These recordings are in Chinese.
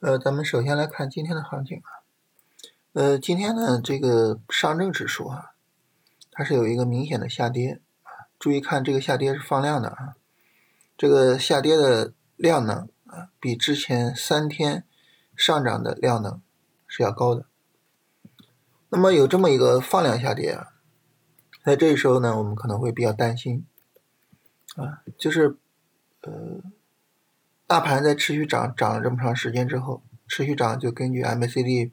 呃，咱们首先来看今天的行情啊。呃，今天呢，这个上证指数啊，它是有一个明显的下跌啊。注意看这个下跌是放量的啊，这个下跌的量能啊，比之前三天上涨的量能是要高的。那么有这么一个放量下跌啊，在这个时候呢，我们可能会比较担心啊，就是呃，大盘在持续涨涨了这么长时间之后，持续涨就根据 MACD。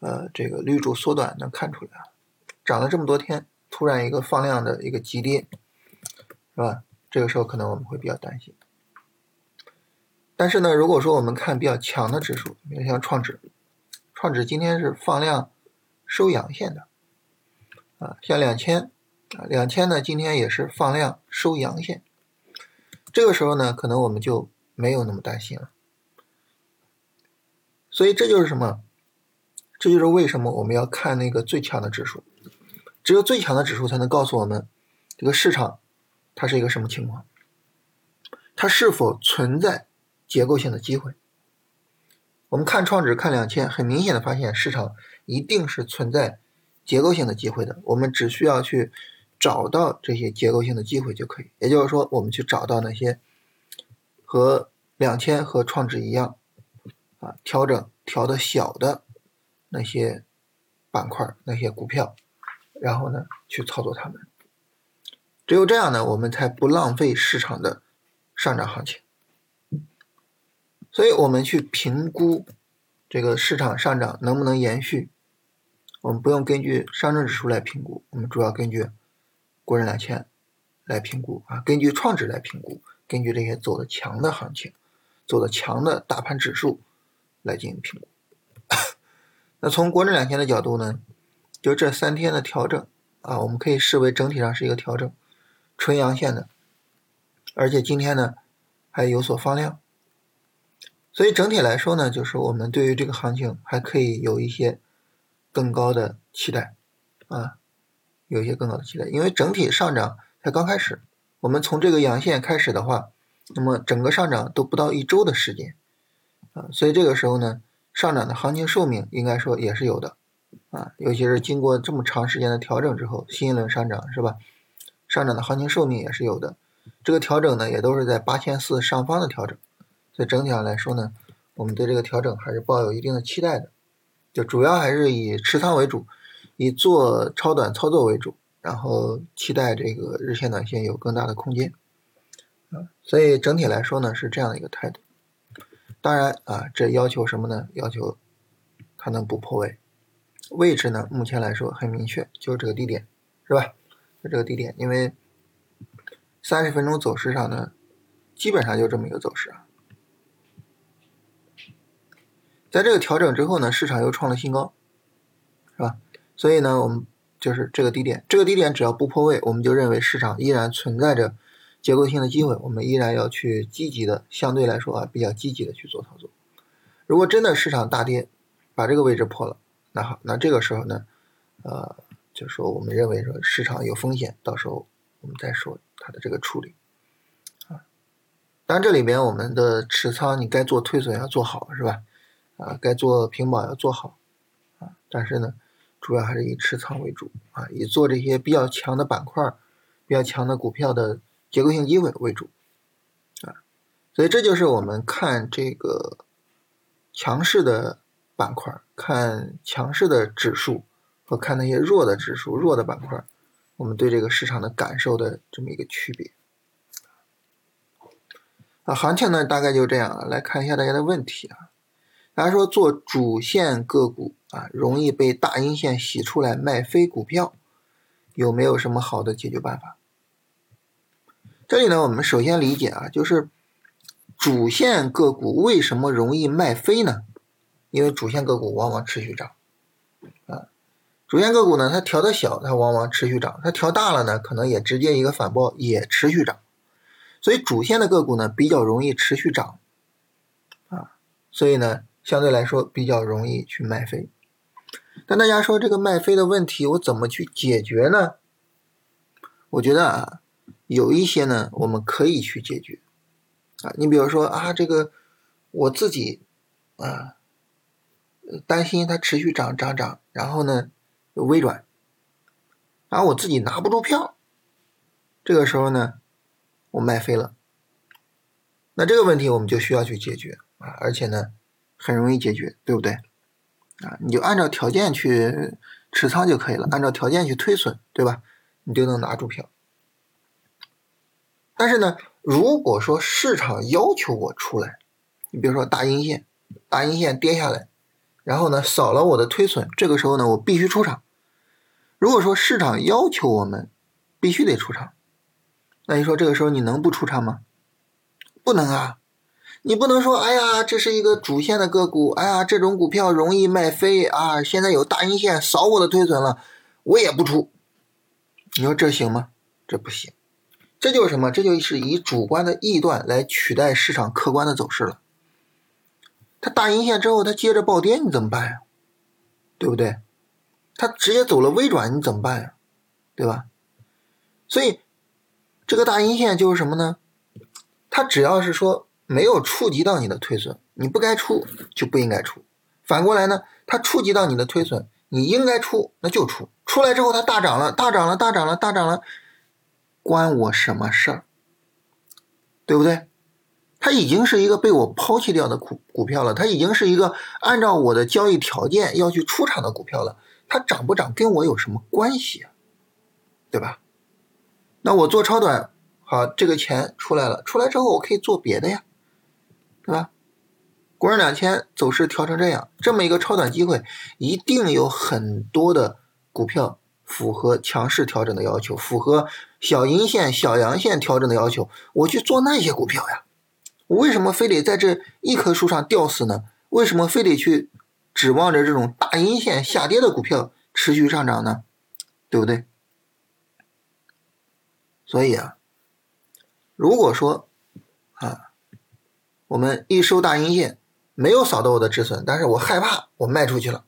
呃，这个绿柱缩短能看出来，涨了这么多天，突然一个放量的一个急跌，是吧？这个时候可能我们会比较担心。但是呢，如果说我们看比较强的指数，比如像创指，创指今天是放量收阳线的，啊，像两千啊，两千呢今天也是放量收阳线，这个时候呢，可能我们就没有那么担心了。所以这就是什么？这就是为什么我们要看那个最强的指数，只有最强的指数才能告诉我们这个市场它是一个什么情况，它是否存在结构性的机会。我们看创指看两千，很明显的发现市场一定是存在结构性的机会的。我们只需要去找到这些结构性的机会就可以。也就是说，我们去找到那些和两千和创指一样啊，调整调的小的。那些板块、那些股票，然后呢，去操作它们。只有这样呢，我们才不浪费市场的上涨行情。所以，我们去评估这个市场上涨能不能延续，我们不用根据上证指数来评估，我们主要根据国证两千来评估啊，根据创指来评估，根据这些走的强的行情、走的强的大盘指数来进行评估。那从国证两千的角度呢，就这三天的调整啊，我们可以视为整体上是一个调整，纯阳线的，而且今天呢还有所放量，所以整体来说呢，就是我们对于这个行情还可以有一些更高的期待啊，有一些更高的期待，因为整体上涨才刚开始，我们从这个阳线开始的话，那么整个上涨都不到一周的时间啊，所以这个时候呢。上涨的行情寿命应该说也是有的，啊，尤其是经过这么长时间的调整之后，新一轮上涨是吧？上涨的行情寿命也是有的，这个调整呢也都是在八千四上方的调整，所以整体上来说呢，我们对这个调整还是抱有一定的期待的，就主要还是以持仓为主，以做超短操作为主，然后期待这个日线、短线有更大的空间，啊，所以整体来说呢是这样的一个态度。当然啊，这要求什么呢？要求它能不破位，位置呢？目前来说很明确，就是这个低点，是吧？就这个低点，因为三十分钟走势上呢，基本上就这么一个走势啊。在这个调整之后呢，市场又创了新高，是吧？所以呢，我们就是这个低点，这个低点只要不破位，我们就认为市场依然存在着。结构性的机会，我们依然要去积极的，相对来说啊，比较积极的去做操作。如果真的市场大跌，把这个位置破了，那好，那这个时候呢，呃，就说我们认为说市场有风险，到时候我们再说它的这个处理啊。当然，这里边我们的持仓你该做退损要做好，是吧？啊，该做平保要做好啊。但是呢，主要还是以持仓为主啊，以做这些比较强的板块、比较强的股票的。结构性机会为主，啊，所以这就是我们看这个强势的板块、看强势的指数和看那些弱的指数、弱的板块，我们对这个市场的感受的这么一个区别。啊，行情呢大概就这样啊，来看一下大家的问题啊。大家说做主线个股啊，容易被大阴线洗出来卖飞股票，有没有什么好的解决办法？这里呢，我们首先理解啊，就是主线个股为什么容易卖飞呢？因为主线个股往往持续涨啊。主线个股呢，它调的小，它往往持续涨；它调大了呢，可能也直接一个反包，也持续涨。所以主线的个股呢，比较容易持续涨啊。所以呢，相对来说比较容易去卖飞。但大家说这个卖飞的问题，我怎么去解决呢？我觉得啊。有一些呢，我们可以去解决啊。你比如说啊，这个我自己啊，担心它持续涨涨涨，然后呢微转，然后我自己拿不住票，这个时候呢我卖飞了，那这个问题我们就需要去解决啊，而且呢很容易解决，对不对？啊，你就按照条件去持仓就可以了，按照条件去推损，对吧？你就能拿住票。但是呢，如果说市场要求我出来，你比如说大阴线，大阴线跌下来，然后呢扫了我的推损，这个时候呢我必须出场。如果说市场要求我们必须得出场，那你说这个时候你能不出场吗？不能啊。你不能说，哎呀，这是一个主线的个股，哎呀，这种股票容易卖飞啊！现在有大阴线扫我的推损了，我也不出。你说这行吗？这不行。这就是什么？这就是以主观的臆断来取代市场客观的走势了。它大阴线之后，它接着暴跌，你怎么办呀？对不对？它直接走了微转，你怎么办呀？对吧？所以这个大阴线就是什么呢？它只要是说。没有触及到你的推损，你不该出就不应该出。反过来呢，它触及到你的推损，你应该出那就出。出来之后它大涨了，大涨了，大涨了，大涨了，关我什么事儿？对不对？它已经是一个被我抛弃掉的股股票了，它已经是一个按照我的交易条件要去出场的股票了。它涨不涨跟我有什么关系啊？对吧？那我做超短，好，这个钱出来了，出来之后我可以做别的呀。对吧？国证两千走势调成这样，这么一个超短机会，一定有很多的股票符合强势调整的要求，符合小阴线、小阳线调整的要求，我去做那些股票呀。我为什么非得在这一棵树上吊死呢？为什么非得去指望着这种大阴线下跌的股票持续上涨呢？对不对？所以啊，如果说啊。我们一收大阴线，没有扫到我的止损，但是我害怕，我卖出去了，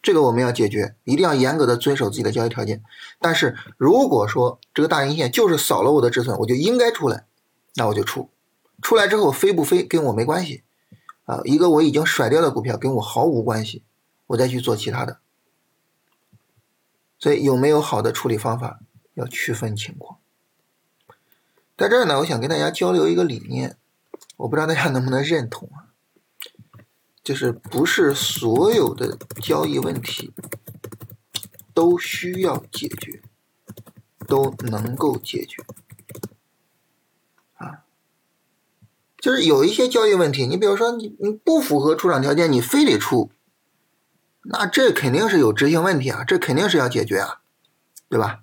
这个我们要解决，一定要严格的遵守自己的交易条件。但是如果说这个大阴线就是扫了我的止损，我就应该出来，那我就出，出来之后飞不飞跟我没关系啊，一个我已经甩掉的股票跟我毫无关系，我再去做其他的。所以有没有好的处理方法，要区分情况。在这儿呢，我想跟大家交流一个理念。我不知道大家能不能认同啊？就是不是所有的交易问题都需要解决，都能够解决啊？就是有一些交易问题，你比如说你你不符合出场条件，你非得出，那这肯定是有执行问题啊，这肯定是要解决啊，对吧？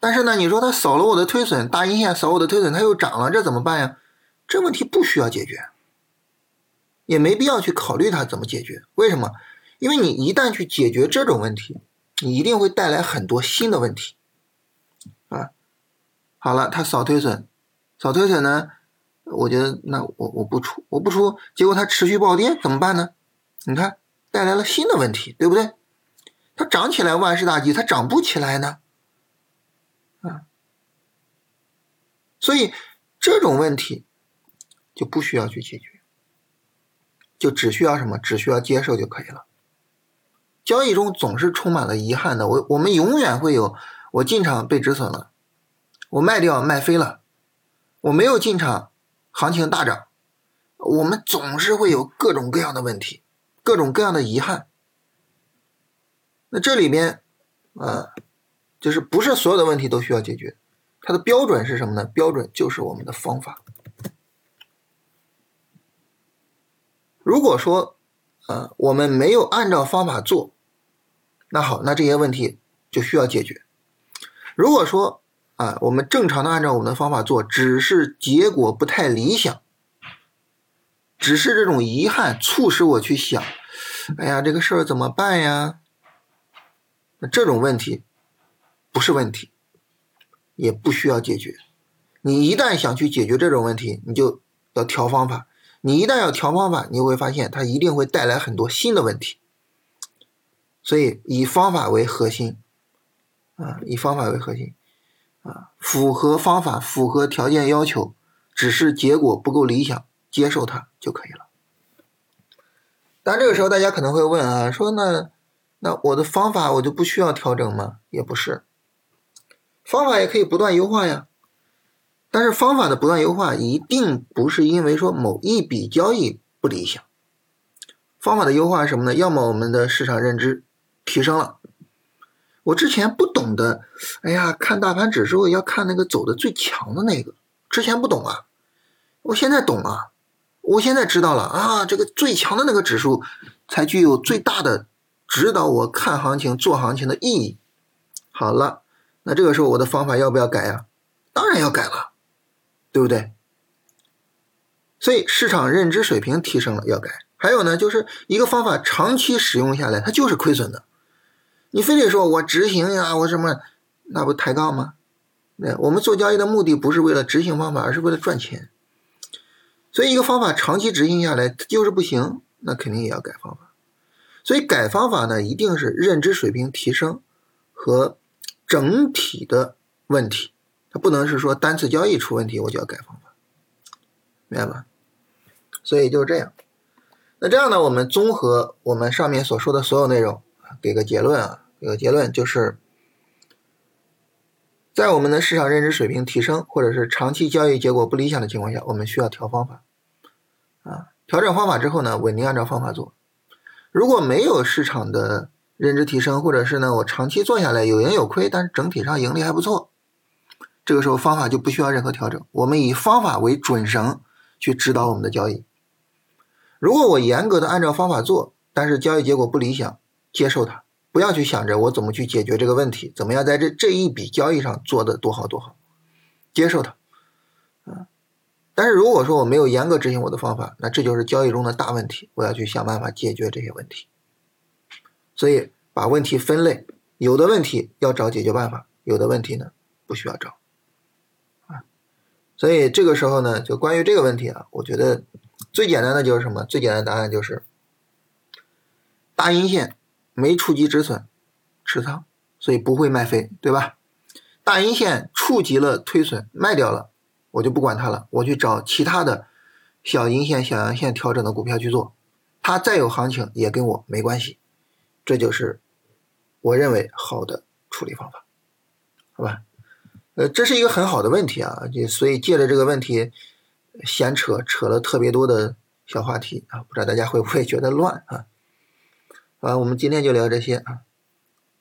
但是呢，你说他扫了我的推损，大阴线扫我的推损，它又涨了，这怎么办呀？这问题不需要解决，也没必要去考虑它怎么解决。为什么？因为你一旦去解决这种问题，你一定会带来很多新的问题。啊，好了，它扫推损，扫推损呢？我觉得那我我不出，我不出，结果它持续暴跌怎么办呢？你看，带来了新的问题，对不对？它涨起来万事大吉，它涨不起来呢？啊，所以这种问题。就不需要去解决，就只需要什么？只需要接受就可以了。交易中总是充满了遗憾的，我我们永远会有我进场被止损了，我卖掉卖飞了，我没有进场，行情大涨，我们总是会有各种各样的问题，各种各样的遗憾。那这里边，啊，就是不是所有的问题都需要解决，它的标准是什么呢？标准就是我们的方法。如果说，呃，我们没有按照方法做，那好，那这些问题就需要解决。如果说，啊，我们正常的按照我们的方法做，只是结果不太理想，只是这种遗憾促使我去想，哎呀，这个事儿怎么办呀？那这种问题不是问题，也不需要解决。你一旦想去解决这种问题，你就要调方法。你一旦要调方法，你会发现它一定会带来很多新的问题。所以以方法为核心，啊，以方法为核心，啊，符合方法、符合条件要求，只是结果不够理想，接受它就可以了。但这个时候大家可能会问啊，说那那我的方法我就不需要调整吗？也不是，方法也可以不断优化呀。但是方法的不断优化一定不是因为说某一笔交易不理想。方法的优化是什么呢？要么我们的市场认知提升了。我之前不懂的，哎呀，看大盘指数要看那个走的最强的那个，之前不懂啊，我现在懂了，我现在知道了啊，这个最强的那个指数才具有最大的指导我看行情、做行情的意义。好了，那这个时候我的方法要不要改呀？当然要改了，对不对？所以市场认知水平提升了要改。还有呢，就是一个方法长期使用下来，它就是亏损的。你非得说我执行呀，我什么，那不抬杠吗？那我们做交易的目的不是为了执行方法，而是为了赚钱。所以一个方法长期执行下来，它就是不行，那肯定也要改方法。所以改方法呢，一定是认知水平提升和整体的问题，不能是说单次交易出问题我就要改方法，明白吧？所以就是这样。那这样呢，我们综合我们上面所说的所有内容，给个结论啊。给个结论就是，在我们的市场认知水平提升，或者是长期交易结果不理想的情况下，我们需要调方法，啊，调整方法之后呢，稳定按照方法做。如果没有市场的认知提升，或者是呢，我长期做下来有盈有亏，但是整体上盈利还不错，这个时候方法就不需要任何调整，我们以方法为准绳去指导我们的交易。如果我严格的按照方法做，但是交易结果不理想，接受它。不要去想着我怎么去解决这个问题，怎么样在这这一笔交易上做的多好多好，接受它，啊！但是如果说我没有严格执行我的方法，那这就是交易中的大问题，我要去想办法解决这些问题。所以把问题分类，有的问题要找解决办法，有的问题呢不需要找，所以这个时候呢，就关于这个问题啊，我觉得最简单的就是什么？最简单的答案就是大阴线。没触及止损，持仓，所以不会卖飞，对吧？大阴线触及了推损，卖掉了，我就不管它了，我去找其他的小阴线、小阳线调整的股票去做，它再有行情也跟我没关系，这就是我认为好的处理方法，好吧？呃，这是一个很好的问题啊，就所以借着这个问题闲扯扯了特别多的小话题啊，不知道大家会不会觉得乱啊？啊，我们今天就聊这些啊。